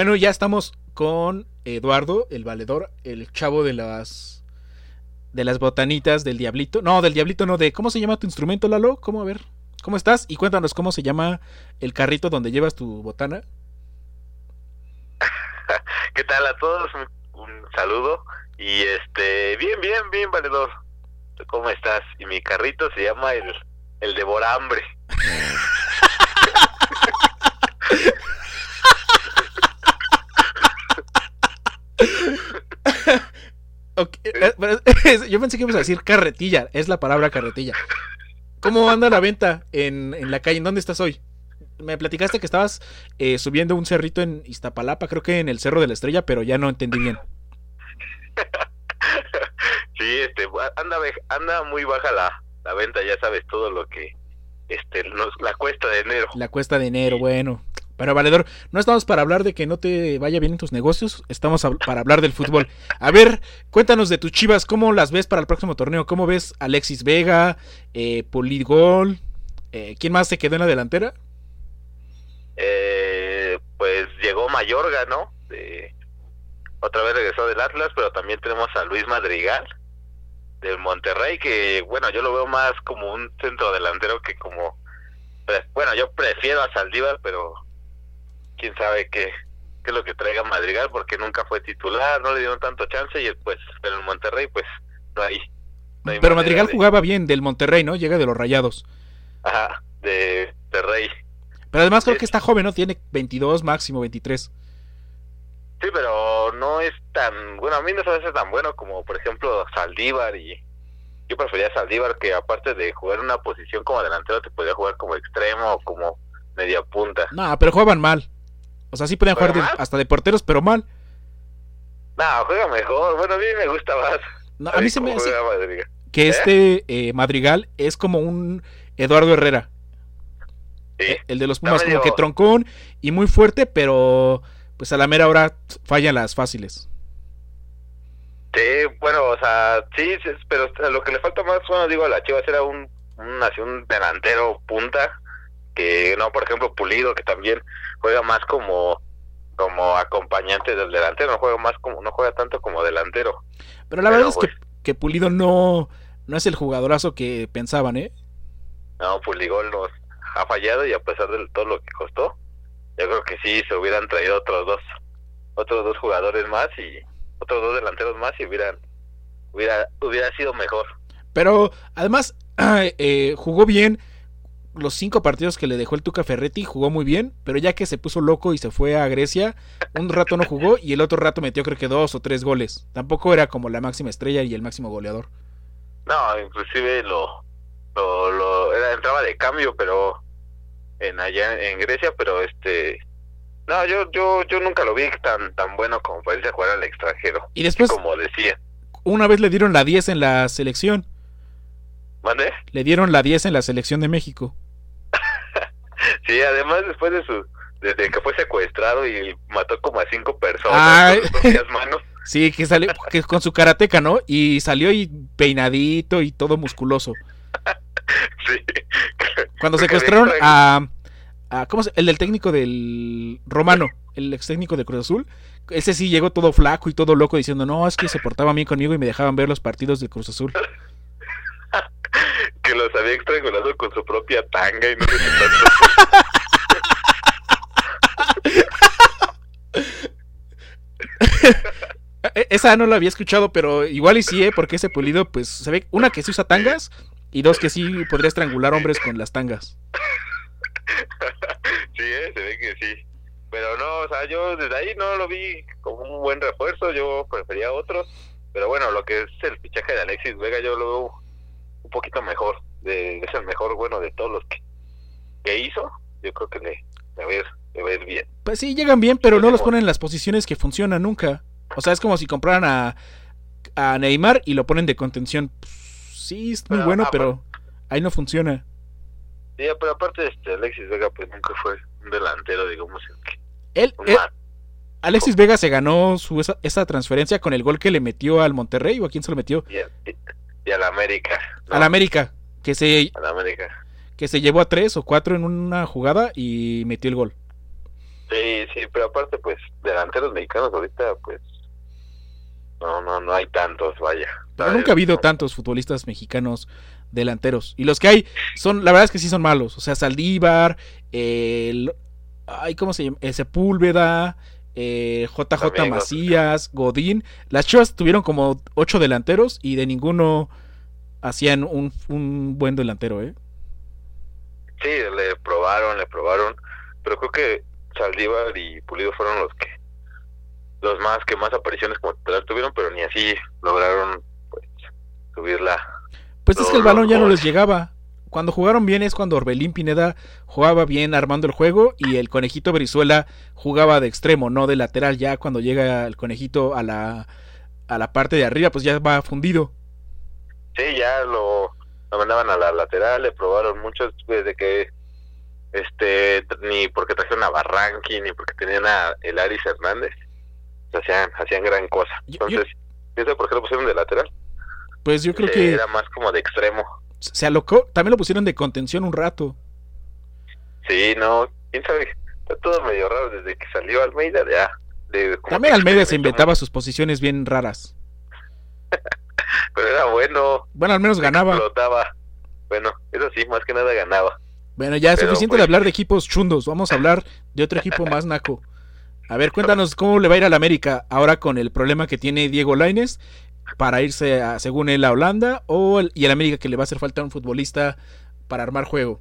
Bueno, ya estamos con Eduardo, el valedor, el chavo de las de las botanitas del diablito. No, del diablito no, de ¿cómo se llama tu instrumento, Lalo? ¿Cómo a ver? ¿Cómo estás? Y cuéntanos cómo se llama el carrito donde llevas tu botana. ¿Qué tal a todos? Un, saludo. Y este, bien, bien, bien, valedor. ¿Cómo estás? Y mi carrito se llama el, el devorambre. Eh, yo pensé que ibas a decir carretilla, es la palabra carretilla. ¿Cómo anda la venta en, en la calle? ¿En dónde estás hoy? Me platicaste que estabas eh, subiendo un cerrito en Iztapalapa, creo que en el Cerro de la Estrella, pero ya no entendí bien. Sí, este, anda, anda muy baja la, la venta, ya sabes todo lo que, este, la cuesta de enero. La cuesta de enero, bueno. Pero Valedor, no estamos para hablar de que no te vaya bien en tus negocios, estamos para hablar del fútbol. A ver, cuéntanos de tus chivas, ¿cómo las ves para el próximo torneo? ¿Cómo ves Alexis Vega, eh? Eh, ¿Quién más se quedó en la delantera? Eh, pues llegó Mayorga, ¿no? otra vez regresó del Atlas, pero también tenemos a Luis Madrigal del Monterrey, que bueno, yo lo veo más como un centro delantero que como... Bueno, yo prefiero a Saldívar, pero quién sabe qué, qué es lo que traiga Madrigal, porque nunca fue titular, no le dieron tanto chance y pues, pero en Monterrey pues no hay. pero Madrigal jugaba bien del Monterrey, ¿no? Llega de los Rayados. Ajá, de, Rey. Pero además creo que está joven, ¿no? Tiene 22, máximo 23. Sí, pero no es tan, bueno, a mí no se me hace tan bueno como, por ejemplo, Saldívar y yo prefería Saldívar que aparte de jugar en una posición como delantero te podía jugar como extremo o como media punta. No, pero jugaban mal. O sea, sí podían jugar hasta de porteros, pero mal. No, juega mejor. Bueno, a mí me gusta más. a, mí se me hace que ¿Eh? este eh, Madrigal es como un Eduardo Herrera. Sí. Eh, el de los Pumas, como que troncón y muy fuerte, pero pues a la mera hora fallan las fáciles. Sí, bueno, o sea, sí, pero lo que le falta más, bueno, digo, a la Chivas era un, un, un delantero punta que no, por ejemplo, Pulido, que también juega más como como acompañante del delantero, no juega más como no juega tanto como delantero. Pero la verdad es que, que, Pulido no no es el jugadorazo que pensaban, ¿eh? No, Pulido nos ha fallado y a pesar de todo lo que costó, yo creo que sí se hubieran traído otros dos otros dos jugadores más y otros dos delanteros más y hubieran hubiera hubiera sido mejor. Pero además eh, jugó bien los cinco partidos que le dejó el Tuca Ferretti jugó muy bien, pero ya que se puso loco y se fue a Grecia, un rato no jugó y el otro rato metió creo que dos o tres goles. Tampoco era como la máxima estrella y el máximo goleador. No, inclusive lo, lo, era, entraba de cambio, pero en allá en Grecia, pero este no, yo yo yo nunca lo vi tan tan bueno como para irse a jugar al extranjero. Y después como decía, una vez le dieron la 10 en la selección. ¿Mande? Le dieron la 10 en la selección de México. sí, además después de su desde que fue secuestrado y mató como a cinco personas con sus manos. Sí, que salió que con su karateca, ¿no? Y salió y peinadito y todo musculoso. sí. Cuando secuestraron a, a ¿cómo se, el del técnico del Romano, el ex técnico de Cruz Azul, ese sí llegó todo flaco y todo loco diciendo, "No, es que se portaba bien conmigo y me dejaban ver los partidos del Cruz Azul." Que los había estrangulado con su propia tanga y no sé e-, Esa no la había escuchado, pero igual y sí, ¿eh? porque ese pulido, pues se ve, una que sí usa tangas y dos que sí podría estrangular hombres con las tangas. Sí, ¿eh? se ve que sí. Pero no, o sea, yo desde ahí no lo vi como un buen refuerzo, yo prefería otros. Pero bueno, lo que es el fichaje de Alexis Vega, yo lo veo un poquito mejor. De, es el mejor, bueno, de todos los que, que hizo. Yo creo que le, le, va a ir, bien. Pues sí, llegan bien, pero no los ponen en las posiciones que funcionan nunca. O sea, es como si compraran a, a Neymar y lo ponen de contención. Pues, sí, es muy bueno, pero ahí no funciona. Sí, pero aparte, este, Alexis Vega, pues nunca fue un delantero, digamos. Él, Alexis Vega se ganó su, esa, esa, transferencia con el gol que le metió al Monterrey, ¿o a quién se lo metió? Y al América. Al América, que se, América. que se llevó a tres o cuatro en una jugada y metió el gol. Sí, sí, pero aparte, pues, delanteros mexicanos ahorita, pues, no, no, no hay tantos, vaya. Pero nunca ha habido tantos futbolistas mexicanos delanteros. Y los que hay son, la verdad es que sí son malos. O sea, Saldívar, el, ay, ¿cómo se llama? El Sepúlveda, eh, JJ Macías, Godín. Las Chivas tuvieron como ocho delanteros y de ninguno hacían un, un buen delantero, ¿eh? Sí, le probaron, le probaron, pero creo que Saldívar y Pulido fueron los que los más que más apariciones como titular tuvieron, pero ni así lograron pues subirla. Pues es que el balón ya no les llegaba. Cuando jugaron bien es cuando Orbelín Pineda jugaba bien armando el juego y el conejito Brizuela jugaba de extremo, no de lateral. Ya cuando llega el conejito a la, a la parte de arriba, pues ya va fundido. Sí, ya lo, lo mandaban a la lateral, le probaron mucho desde que este ni porque trajeron a Barranqui ni porque tenían a el Aris Hernández hacían hacían gran cosa entonces pienso por qué lo pusieron de lateral pues yo creo que era más como de extremo se alocó también lo pusieron de contención un rato. Sí no quién sabe está todo medio raro desde que salió Almeida ya también Almeida se inventaba sus posiciones bien raras. Pero era bueno. Bueno al menos ganaba. Explotaba. Bueno eso sí más que nada ganaba. Bueno, ya es suficiente de pues, hablar de equipos chundos. Vamos a hablar de otro equipo más naco. A ver, cuéntanos cómo le va a ir a la América ahora con el problema que tiene Diego Laines para irse, a, según él, a Holanda o el, y el América que le va a hacer falta un futbolista para armar juego.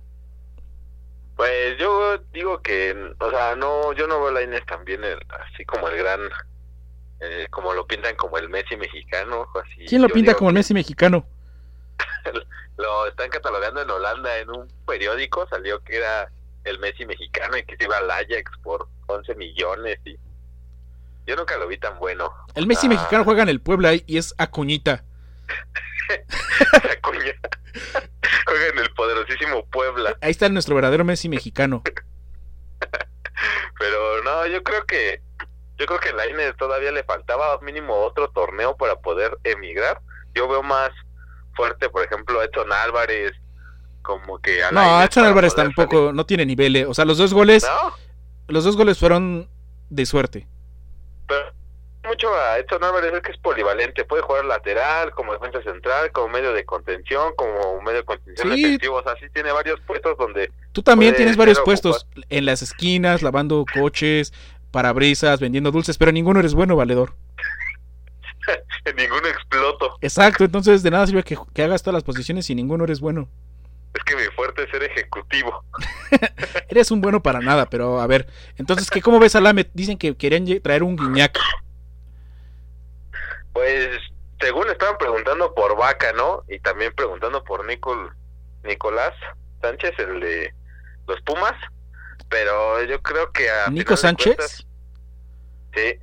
Pues yo digo que, o sea, no, yo no veo a Laines también así como el gran, eh, como lo pintan como el Messi mexicano. Así, ¿Quién lo pinta como el Messi mexicano? lo están catalogando en Holanda en un periódico, salió que era el Messi mexicano y que se iba al Ajax por 11 millones y yo nunca lo vi tan bueno. El Messi ah. mexicano juega en el Puebla y es Acuñita. Acuña. juega en el poderosísimo Puebla. Ahí está nuestro verdadero Messi mexicano. Pero no, yo creo que yo creo que a Lainez todavía le faltaba mínimo otro torneo para poder emigrar. Yo veo más fuerte, por ejemplo, Edson Álvarez, como que... no, Edson Álvarez tampoco, no tiene niveles. O sea, los dos goles... Los dos goles fueron de suerte. Pero mucho a Edson Álvarez es que es polivalente, puede jugar lateral, como defensa central, como medio de contención, como medio de contención sí. defensivo, o sea, sí tiene varios puestos donde... Tú también tienes varios puestos, en las esquinas, lavando coches, parabrisas, vendiendo dulces, pero ninguno eres bueno, valedor. en ninguno exploto. Exacto, entonces de nada sirve que, hagas todas las posiciones y ninguno eres bueno. Es que mi fuerte es ser ejecutivo. eres un bueno para nada, pero a ver, entonces, ¿qué, ¿cómo ves a Lamet? Dicen que querían traer un guiñac. Pues, según estaban preguntando por Vaca, ¿no? Y también preguntando por Nicol, Nicolás Sánchez, el de los Pumas. Pero yo creo que a... ¿Nico Sánchez? sí.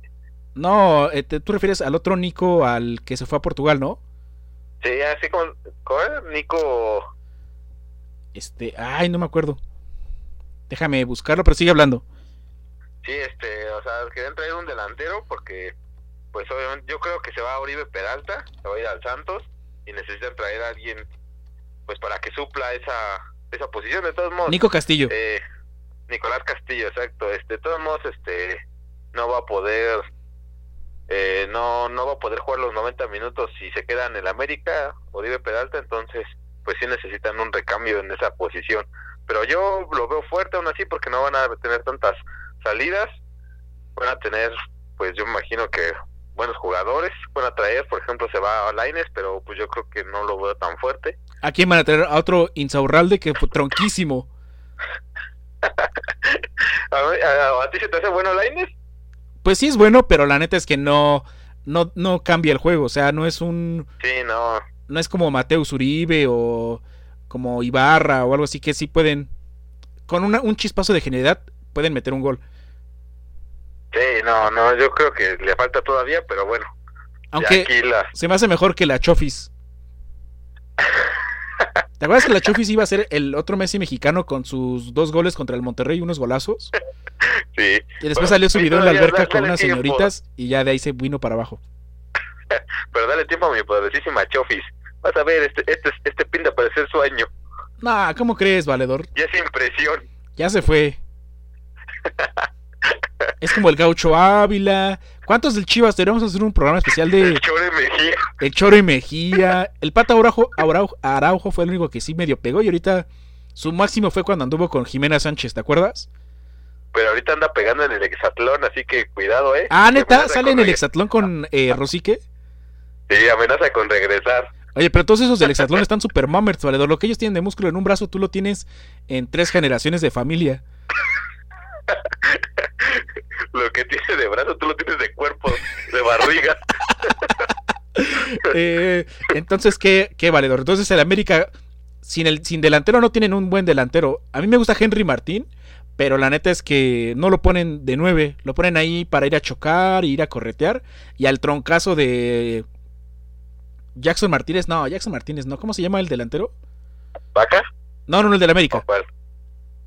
No, eh, tú refieres al otro Nico, al que se fue a Portugal, ¿no? Sí, así como, ¿cómo Nico. Este, ay, no me acuerdo. Déjame buscarlo, pero sigue hablando. Sí, este, o sea, querían traer un delantero porque, pues obviamente, yo creo que se va a Oribe Peralta, se va a ir al Santos y necesitan traer a alguien, pues para que supla esa, esa posición. De todos modos. Nico Castillo. Eh, Nicolás Castillo, exacto. Este, de todos modos, este, no va a poder eh, no, no va a poder jugar los 90 minutos si se queda en el América, Oribe Peralta, entonces pues sí necesitan un recambio en esa posición. Pero yo lo veo fuerte aún así porque no van a tener tantas salidas, van a tener, pues yo imagino que buenos jugadores, van a traer, por ejemplo, se va a Laines, pero pues yo creo que no lo veo tan fuerte. ¿A quién van a traer? A otro Insaurralde que fue tronquísimo. ¿A, ¿A, ti se te hace bueno Laines? pues sí es bueno, pero la neta es que no, no, no cambia el juego. O sea, no es un. Sí, no. No es como Mateus Uribe o como Ibarra o algo así que sí pueden. Con una, un chispazo de genialidad pueden meter un gol. Sí, no, no, yo creo que le falta todavía, pero bueno. Aunque se me hace mejor que la Chofis. ¿Te acuerdas que la Chofis iba a ser el otro Messi mexicano con sus dos goles contra el Monterrey y unos golazos? Sí. Y después salió su video en la alberca con unas señoritas y ya de ahí se vino para abajo. Pero dale tiempo a mi poderosísima Chofis. Vas a ver, este, este, este pinta para ser sueño. Nah, ¿cómo crees, valedor? Ya es impresión. Ya se fue. Es como el Gaucho Ávila. ¿Cuántos del Chivas? Deberíamos hacer un programa especial de El Chore Mejía. el Choro y Mejía. El Pata Araujo, Araujo, Araujo fue el único que sí medio pegó. Y ahorita su máximo fue cuando anduvo con Jimena Sánchez, ¿te acuerdas? Pero ahorita anda pegando en el hexatlón, así que cuidado, ¿eh? Ah, neta, sale en el hexatlón con eh, Rosique. Sí, amenaza con regresar. Oye, pero todos esos del hexatlón están super mammers, valedor. Lo que ellos tienen de músculo en un brazo, tú lo tienes en tres generaciones de familia. Lo que tiene de brazo, tú lo tienes de cuerpo, de barriga. Eh, entonces, ¿qué, ¿qué valedor? Entonces, el América, sin, el, sin delantero, no tienen un buen delantero. A mí me gusta Henry Martín, pero la neta es que no lo ponen de nueve. Lo ponen ahí para ir a chocar, ir a corretear. Y al troncazo de Jackson Martínez, no, Jackson Martínez, no. ¿Cómo se llama el delantero? ¿Vaca? No, no, no, el del América. ¿O cuál?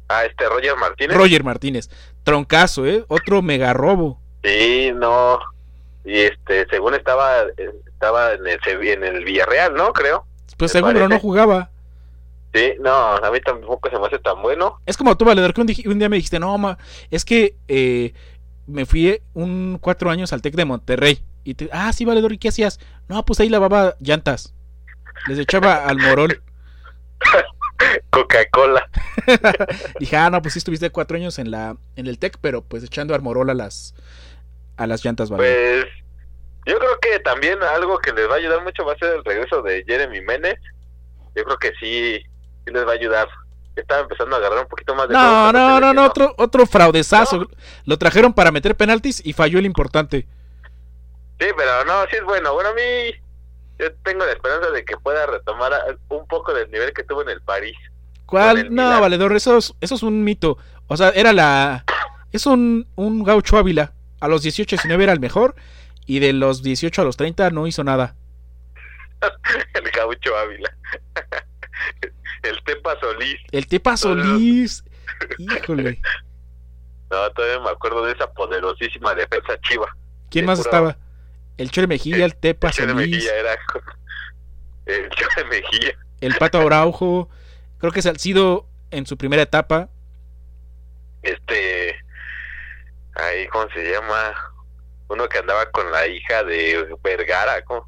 Ah, este Roger Martínez. Roger Martínez. Troncazo, ¿eh? Otro mega robo. Sí, no. Y este, según estaba estaba en el, Sevi- en el Villarreal, ¿no? Creo. Pues Me seguro no jugaba. Sí, no, a mí tampoco se me hace tan bueno. Es como tú, Valedor, que un día me dijiste, no, ma, es que eh, me fui un cuatro años al TEC de Monterrey. Y te, ah, sí, Valedor, ¿y qué hacías? No, pues ahí lavaba llantas. Les echaba al morol. Coca-Cola. Dije, ah, no, pues sí estuviste cuatro años en la en el TEC, pero pues echando al morol a las a las llantas, Valedor. Pues yo creo que también algo que les va a ayudar mucho va a ser el regreso de Jeremy Menes. Yo creo que sí, sí les va a ayudar. Estaba empezando a agarrar un poquito más de no, no, no, no, otro, otro fraudezazo. Lo trajeron para meter penaltis y falló el importante. Sí, pero no, sí es bueno. Bueno, a mí yo tengo la esperanza de que pueda retomar un poco del nivel que tuvo en el París. ¿Cuál? el No, Milan. valedor, eso es, eso es un mito. O sea, era la. Es un, un gaucho Ávila. A los 18, 19 era el mejor. Y de los 18 a los 30 no hizo nada. el gaucho Ávila. el Tepa Solís. El Tepa Solís. Híjole. No, todavía me acuerdo de esa poderosísima defensa chiva. ¿Quién más puro- estaba? El Chore Mejía, el Tepa El Chore Solís. Mejía era el Chore Mejía. El Pato Araujo. Creo que Salcido en su primera etapa. Este, ahí, ¿cómo se llama? Uno que andaba con la hija de Vergara, ¿cómo?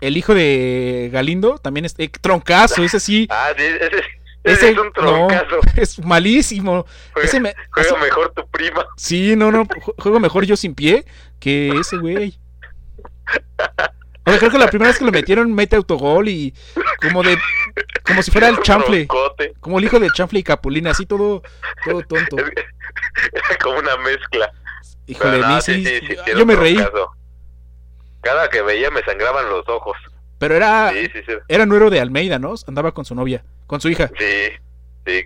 El hijo de Galindo también es eh, troncazo, ese sí. Ah, sí, ese, ese Ese es un no, troncazo. es malísimo. Juega, Ese me- juega ese- mejor tu prima. Sí, no, no, ju- juego mejor yo sin pie que ese güey. O sea, creo que la primera vez que lo metieron mete autogol y como de como si fuera el chanfle, como el hijo de chanfle y Capulina, así todo todo tonto. Como una mezcla. Híjole, no, sí, yo me reí. Cada que veía me sangraban los ojos. pero era Sí, sí, sí. era nuero de Almeida, ¿no? Andaba con su novia, con su hija. Sí, sí.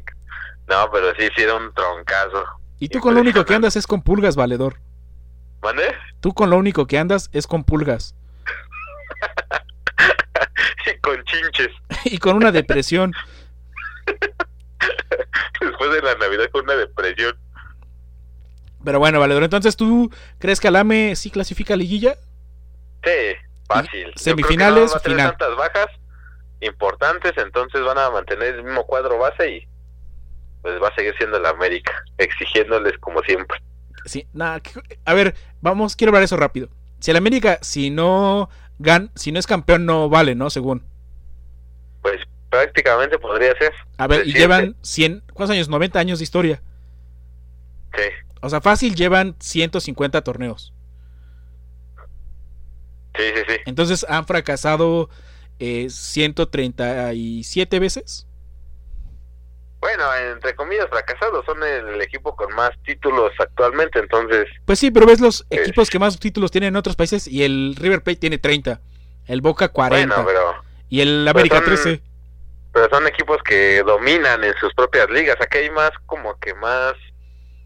No, pero sí, sí era un troncazo. Y tú con lo único que andas es con pulgas, valedor. ¿Mande? Tú con lo único que andas es con pulgas con chinches. y con una depresión. Después de la Navidad con una depresión. Pero bueno, valedor, entonces tú crees que Alame sí clasifica a liguilla? Sí, fácil. Yo semifinales, creo que no va a tener final. tantas bajas importantes, entonces van a mantener el mismo cuadro base y pues va a seguir siendo la América, exigiéndoles como siempre. Sí, nada, a ver, vamos, quiero hablar eso rápido. Si el América, si no gan, si no es campeón, no vale, ¿no? Según. Pues prácticamente podría ser. A ver, y llevan 100, ¿cuántos años? 90 años de historia. Sí, O sea, fácil llevan 150 torneos. sí, sí, sí. Entonces han fracasado eh, 137 veces. Bueno, entre comillas, fracasados. Son el equipo con más títulos actualmente, entonces Pues sí, pero ves los Eh. equipos que más títulos tienen en otros países y el River Plate tiene 30, el Boca 40 bueno, pero y el América son- 13. pero son equipos que dominan en sus propias ligas. Aquí hay más, como que más,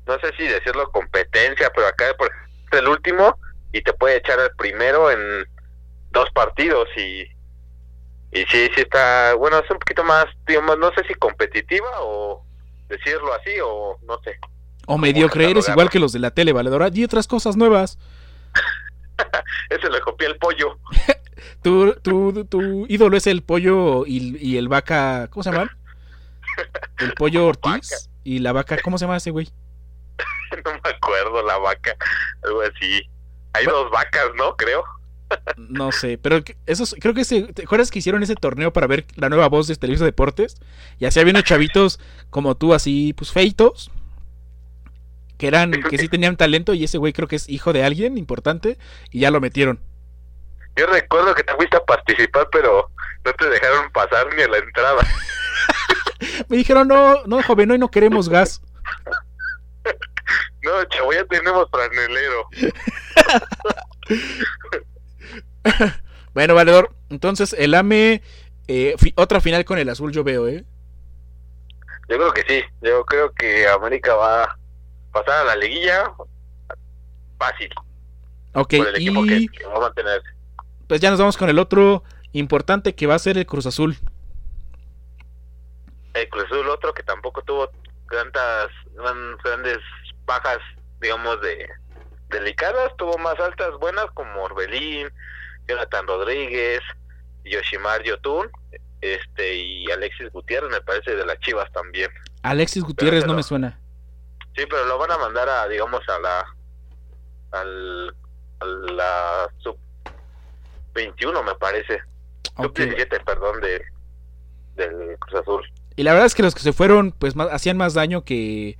no sé si decirlo competencia, pero acá por el último y te puede echar al primero en dos partidos y y sí, sí está, bueno, es un poquito más, digamos, no sé si competitiva o decirlo así o no sé. O mediocre, eres igual que los de la tele, valedora. Y otras cosas nuevas. Ese le copié el pollo. Tu, tu, tu ídolo es el pollo y, y el vaca. ¿Cómo se llaman? El pollo Ortiz y la vaca. ¿Cómo se llama ese güey? no me recuerdo la vaca, algo así. Hay dos vacas, ¿no? Creo. No sé, pero esos, creo que se, ¿te acuerdas que hicieron ese torneo para ver la nueva voz de Televisa Deportes? Y así había unos chavitos como tú, así, pues feitos, que eran, que sí tenían talento, y ese güey creo que es hijo de alguien importante, y ya lo metieron. Yo recuerdo que te fuiste a participar, pero no te dejaron pasar ni a la entrada. Me dijeron, no, no, joven, hoy no queremos gas. no, chavo, ya tenemos franelero. bueno, valedor, entonces el AME, eh, otra final con el azul yo veo, ¿eh? Yo creo que sí, yo creo que América va a pasar a la liguilla fácil. Ok, y... va a mantener. Pues ya nos vamos con el otro importante que va a ser el Cruz Azul. El Cruz Azul, otro que tampoco tuvo tantas grandes bajas, digamos, de delicadas, tuvo más altas buenas como Orbelín, Jonathan Rodríguez, Yoshimar Yotun, este y Alexis Gutiérrez, me parece de las Chivas también. Alexis Gutiérrez no me suena. Sí, pero lo van a mandar a digamos a la al a la sub 21 me parece. Sub 17, perdón, de del Cruz Azul. Y la verdad es que los que se fueron pues más, hacían más daño que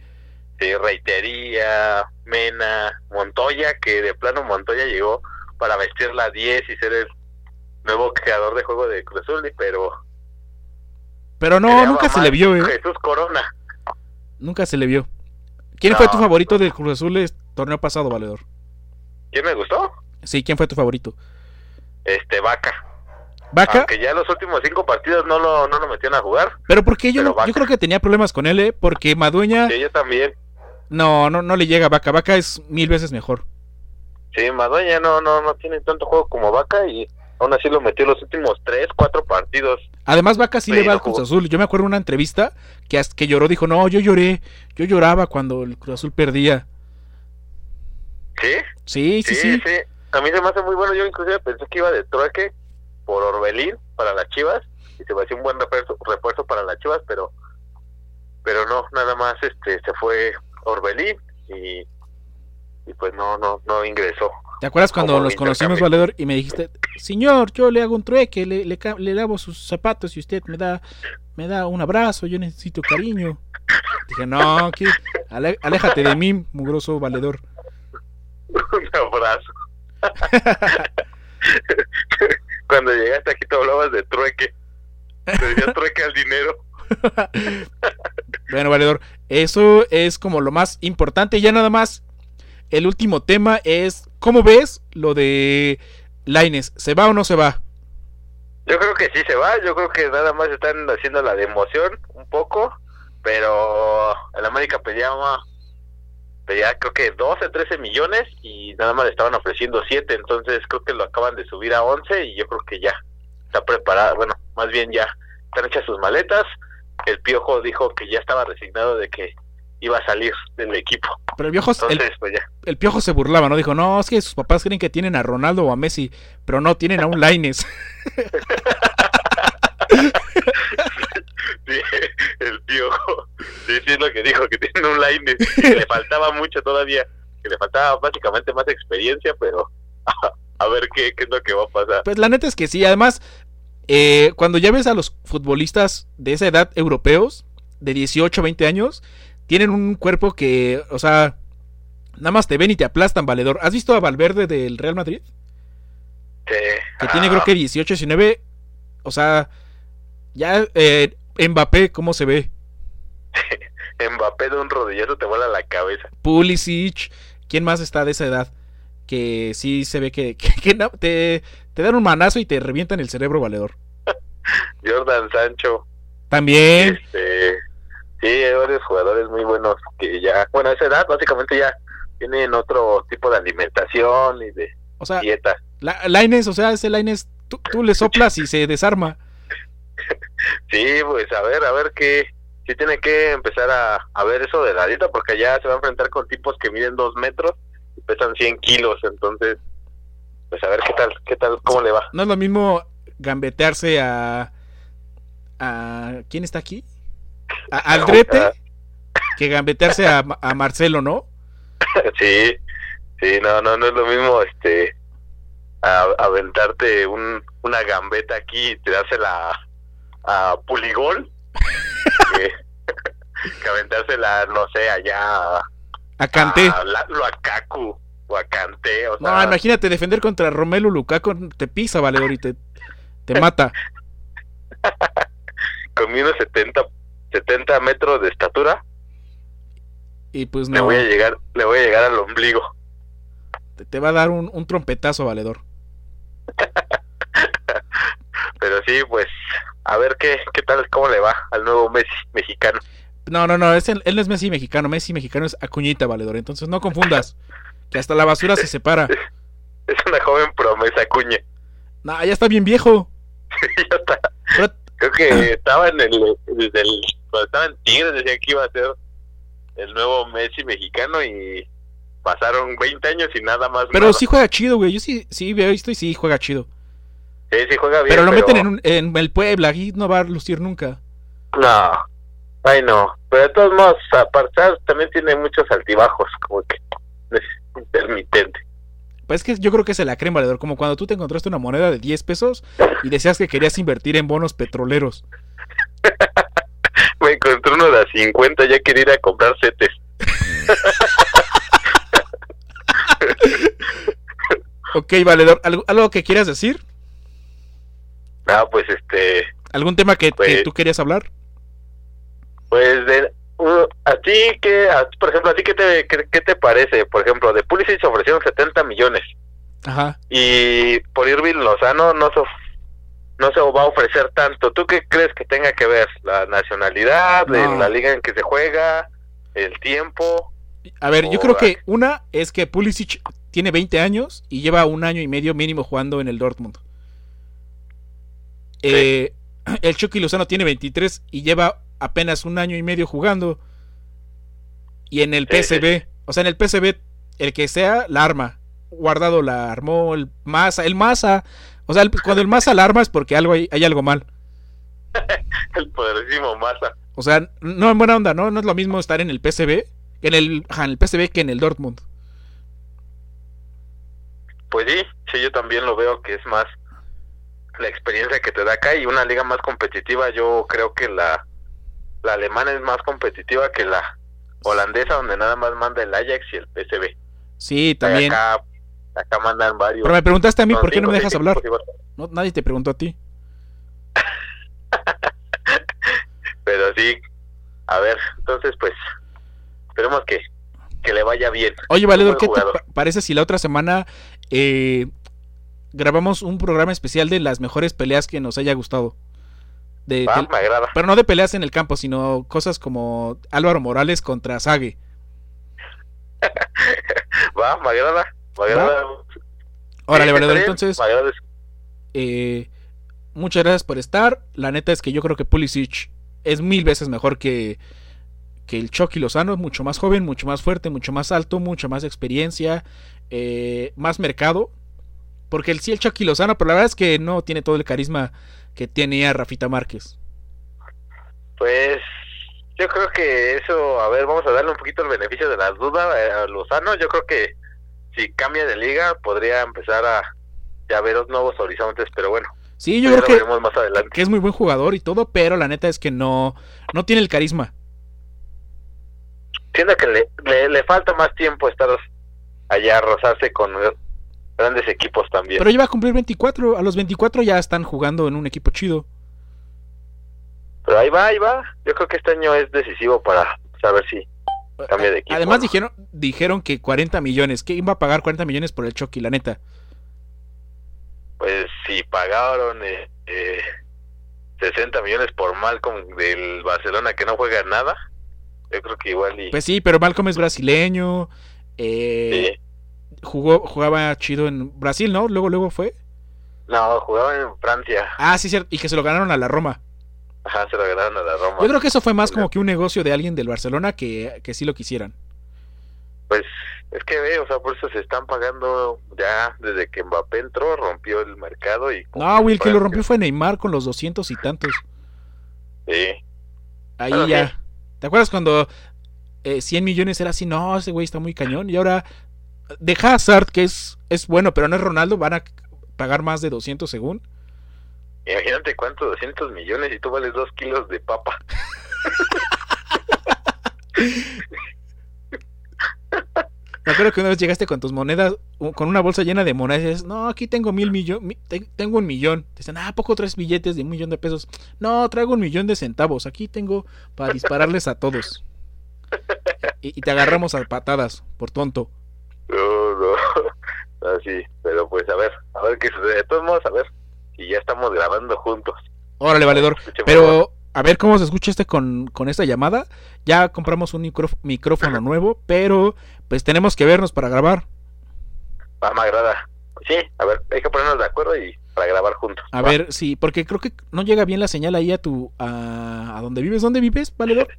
Sí, Reitería, Mena, Montoya, que de plano Montoya llegó para vestir la 10 y ser el nuevo creador de juego de Cruz Azul, pero... Pero no, nunca se le vio, ¿eh? Jesús Corona. Nunca se le vio. ¿Quién fue tu favorito del Cruz Azul el torneo pasado, Valedor? ¿Quién me gustó? Sí, ¿quién fue tu favorito? Este, Vaca. ¿Vaca? Que ya los últimos cinco partidos no lo, no lo metieron a jugar. Pero porque yo, yo creo que tenía problemas con él, ¿eh? Porque Madueña... Sí, yo también. No, no, no le llega a Vaca. Vaca es mil veces mejor. Sí, Madueña no, no, no tiene tanto juego como Vaca y aún así lo metió los últimos tres, cuatro partidos. Además, Vaca sí, le va al Cruz Azul. Yo me acuerdo de una entrevista que, que lloró, dijo, no, yo lloré, yo lloraba cuando el Cruz Azul perdía. ¿Sí? Sí, sí, sí. sí. A mí se me hace muy bueno. Yo inclusive pensé que iba de trueque por Orbelín para las Chivas y se me hacía un buen refuerzo, refuerzo para las Chivas, pero pero no, nada más este se fue Orbelín y, y pues no, no, no ingresó. ¿Te acuerdas cuando los conocimos, Valedor, y me dijiste, señor, yo le hago un trueque, le, le, lavo sus zapatos y usted me da, me da un abrazo, yo necesito cariño? Dije, no, que aléjate de mí, mugroso valedor. un abrazo. cuando llegaste aquí te hablabas de trueque. Te decía trueque al dinero. bueno, valedor, eso es como lo más importante. Ya nada más, el último tema es, ¿cómo ves lo de Laines? ¿Se va o no se va? Yo creo que sí se va, yo creo que nada más están haciendo la de emoción un poco, pero el América pedía, pedía creo que 12, 13 millones y nada más le estaban ofreciendo 7, entonces creo que lo acaban de subir a 11 y yo creo que ya está preparado, bueno, más bien ya están hechas sus maletas, el Piojo dijo que ya estaba resignado de que iba a salir del equipo. Pero el Piojo, el, pues el, Piojo se burlaba, ¿no? Dijo, no, es que sus papás creen que tienen a Ronaldo o a Messi, pero no, tienen a un Laines. sí, el Piojo, lo que dijo, que tiene un Laines, que le faltaba mucho todavía, que le faltaba básicamente más experiencia, pero a, ver qué, qué es lo que va a pasar. Pues la neta es que sí, además eh, cuando ya ves a los futbolistas de esa edad europeos, de 18, 20 años, tienen un cuerpo que, o sea, nada más te ven y te aplastan, valedor. ¿Has visto a Valverde del Real Madrid? Sí. Que tiene creo que 18, 19. O sea, ya eh, Mbappé, ¿cómo se ve? Mbappé de un rodillazo te vuela la cabeza. Pulisic, ¿quién más está de esa edad? Que sí se ve que, te, te dan un manazo y te revientan el cerebro valedor. Jordan Sancho. También. Este, sí, hay varios jugadores muy buenos que ya, bueno, a esa edad básicamente ya tienen otro tipo de alimentación y de o sea, dieta. La, Laines, o sea, ese Laines, tú, tú le soplas y se desarma. sí, pues a ver, a ver qué, sí tiene que empezar a, a ver eso de la dieta porque ya se va a enfrentar con tipos que miden dos metros y pesan 100 kilos, entonces pues a ver qué tal, qué tal, cómo le va. No es lo mismo gambetearse a, a ¿quién está aquí? A Aldrete que gambetearse a, a Marcelo, ¿no? sí, sí, no, no, no es lo mismo este a- aventarte un, una gambeta aquí y tirársela a Puligol que, que aventársela, no sé, allá a, A Kanté. a La- Luakaku o a Kanté, o No, imagínate defender contra Romelu Lukaku, te pisa, valedor, y te, te mata. con unos 70, 70 metros de estatura, Y pues le no, voy a llegar, le voy a llegar al ombligo. te, te va a dar un, un trompetazo, valedor. Pero sí, pues, a ver qué, qué tal, cómo le va al nuevo Messi mexicano. No, no, no, es el- él no es Messi mexicano, Messi mexicano es Acuñita, valedor. Entonces no confundas, que hasta la basura se separa. Es una joven promesa, Cuña. No, ya está bien viejo. ya está. Pero- Creo que estaba en el, desde el, cuando estaba en Tigres decía que iba a ser el nuevo Messi mexicano y pasaron 20 años y nada más. Pero nada. sí juega chido, güey. Yo sí, sí veo esto y sí juega chido. Sí, sí juega bien. Pero lo meten en, un- en el Puebla, aquí no va a lucir nunca. No, ay no. Pero de todos modos, apartar también tiene muchos altibajos, como que es intermitente. Pues es que yo creo que se la creen, valedor. Como cuando tú te encontraste una moneda de 10 pesos y decías que querías invertir en bonos petroleros. 50, ya quería ir a comprar setes. Ok, valedor. ¿Algo, algo que quieras decir? Ah, pues este, ¿Algún tema que, que Pues- tú querías hablar? pues de, uh, a ti que, a- por ejemplo, a ti qué te, qué, qué te parece, por ejemplo, de Pulisic se ofrecieron 70 millones Ajá. y por Irving Lozano no se, no se va a ofrecer tanto. ¿Tú qué crees que tenga que ver? ¿La nacionalidad, No. de la liga en que se juega, el tiempo? A ver, yo creo que una es que Pulisic tiene 20 años y lleva un año y medio mínimo jugando en el Dortmund. Eh, el Chucky Lozano tiene 23 y lleva apenas un año y medio jugando. Y en el Sí, sí, PSB, o sea, en el PSB, el que sea, la arma. Guardado la armó, el Massa, el Massa. O sea, el- cuando el Massa la arma es porque algo hay, hay algo mal. El poderísimo Massa. O sea, no en buena onda, ¿no? No es lo mismo estar en el PSB, en el, en el PSB que en el Dortmund. Pues sí, sí, yo también lo veo que es más la experiencia que te da acá y una liga más competitiva. Yo creo que la, la alemana es más competitiva que la holandesa, donde nada más manda el Ajax y el PSV. Sí, también. Acá, acá mandan varios. Pero me preguntaste a mí, ¿por qué no me dejas hablar? No, nadie te preguntó a ti. Pero sí, a ver, entonces pues esperemos que, que le vaya bien. Oye, Valedor, ¿qué jugador. parece si la otra semana eh, grabamos un programa especial de las mejores peleas que nos haya gustado? De, Va, me agrada. pero no de peleas en el campo, sino cosas como Álvaro Morales contra Sague. Va, me agrada. Me agrada. Órale, Valedor, entonces, me agrada. eh, muchas gracias por estar. La neta es que yo creo que Pulisic es mil veces mejor que, que el Chucky Lozano, mucho más joven, mucho más fuerte, mucho más alto, mucha más experiencia, eh, más mercado. Porque el, sí, el Chucky Lozano, pero la verdad es que no tiene todo el carisma que tenía Rafita Márquez. Pues yo creo que eso, a ver, vamos a darle un poquito el beneficio de la duda eh, a Lozano. Yo creo que si cambia de liga podría empezar a ya ver los nuevos horizontes, pero bueno, Sí, yo creo que, veremos más adelante. que es muy buen jugador y todo, pero la neta es que no, no tiene el carisma. Siento que le, le, le falta más tiempo estar allá a rozarse con grandes equipos también. Pero ya va a cumplir 24, a los 24 ya están jugando en un equipo chido. Pero ahí va, ahí va. Yo creo que este año es decisivo para saber si cambia de equipo. Además ¿no? dijeron, dijeron que 40 millones, que iba a pagar 40 millones por el Chucky, la neta. Pues si pagaron eh, eh, 60 millones por Malcolm del Barcelona que no juega nada, yo creo que igual y... Pues sí, pero Malcolm es brasileño, eh, sí. jugó, jugaba chido en Brasil, ¿no? Luego, luego fue. No, jugaba en Francia. Ah, sí, cierto, y que se lo ganaron a la Roma. Ajá, se lo ganaron a la Roma. Yo creo que eso fue más como que un negocio de alguien del Barcelona que, que sí lo quisieran. Pues es que ve, o sea, por eso se están pagando ya desde que Mbappé entró, rompió el mercado y... No, Will, que lo rompió fue Neymar con los 200 y tantos. Sí, Ahí Bueno, ya. sí. ¿Te acuerdas cuando 100 millones era así, no, ese güey está muy cañón. Y ahora de Hazard, que es, es bueno, pero no es Ronaldo, van a pagar más de 200 según. Imagínate cuánto, 200 millones y tú vales 2 kilos de papa. Me acuerdo que una vez llegaste con tus monedas, con una bolsa llena de monedas, y dices, no, aquí tengo mil millones, tengo un millón. Te dicen, ah, poco tres billetes de un millón de pesos? No, traigo un millón de centavos, aquí tengo para dispararles a todos. Y, te agarramos a patadas, por tonto. No, no, así, pero pues a ver, a ver qué sucede. De todos modos, a ver si ya estamos grabando juntos. Órale, valedor. Pero a ver cómo se escucha este con, con esta llamada. Ya compramos un micrófono nuevo, pero pues tenemos que vernos para grabar. Ah, me agrada. Sí, a ver, hay que ponernos de acuerdo y para grabar juntos. A ver, sí, porque creo que no llega bien la señal ahí a tu a, a donde vives. ¿Dónde vives, valedor?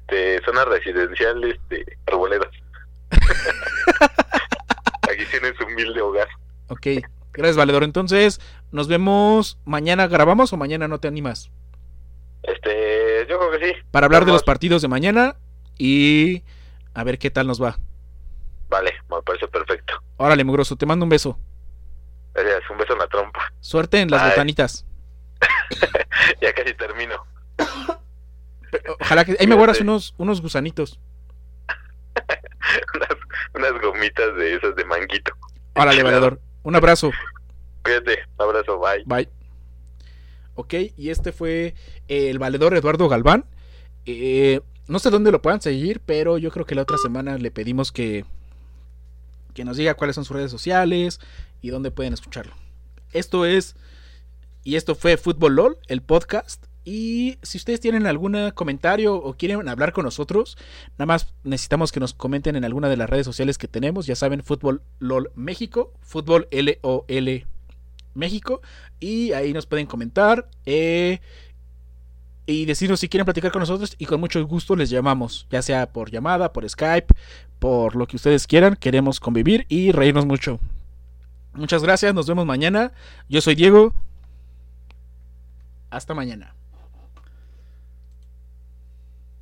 Este, zona residencial, este, arboledas. Aquí tienes un humilde hogar. Ok, gracias, valedor. Entonces, nos vemos mañana. ¿Grabamos o mañana no te animas? Este, yo creo que sí. Para hablar de los partidos de mañana y a ver qué tal nos va. Vale, me parece perfecto. Órale, mugroso, te mando un beso. Gracias, un beso en la trompa. Suerte en las botanitas. ya casi termino. Ojalá que ahí me guardas unos, unos gusanitos. unas, unas gomitas de esas de manguito. Órale, valedor. Un abrazo. Cuídate, abrazo, bye. Bye. Ok, y este fue el valedor Eduardo Galván. Eh, no sé dónde lo puedan seguir, pero yo creo que la otra semana le pedimos que, que nos diga cuáles son sus redes sociales y dónde pueden escucharlo. Esto es, y esto fue Fútbol LOL, el podcast. Y si ustedes tienen algún comentario o quieren hablar con nosotros, nada más necesitamos que nos comenten en alguna de las redes sociales que tenemos. Ya saben, Fútbol LOL México, Fútbol L-O-L México. Y ahí nos pueden comentar. Eh, y decirnos si quieren platicar con nosotros y con mucho gusto les llamamos, ya sea por llamada, por Skype, por lo que ustedes quieran, queremos convivir y reírnos mucho. Muchas gracias, nos vemos mañana. Yo soy Diego. Hasta mañana.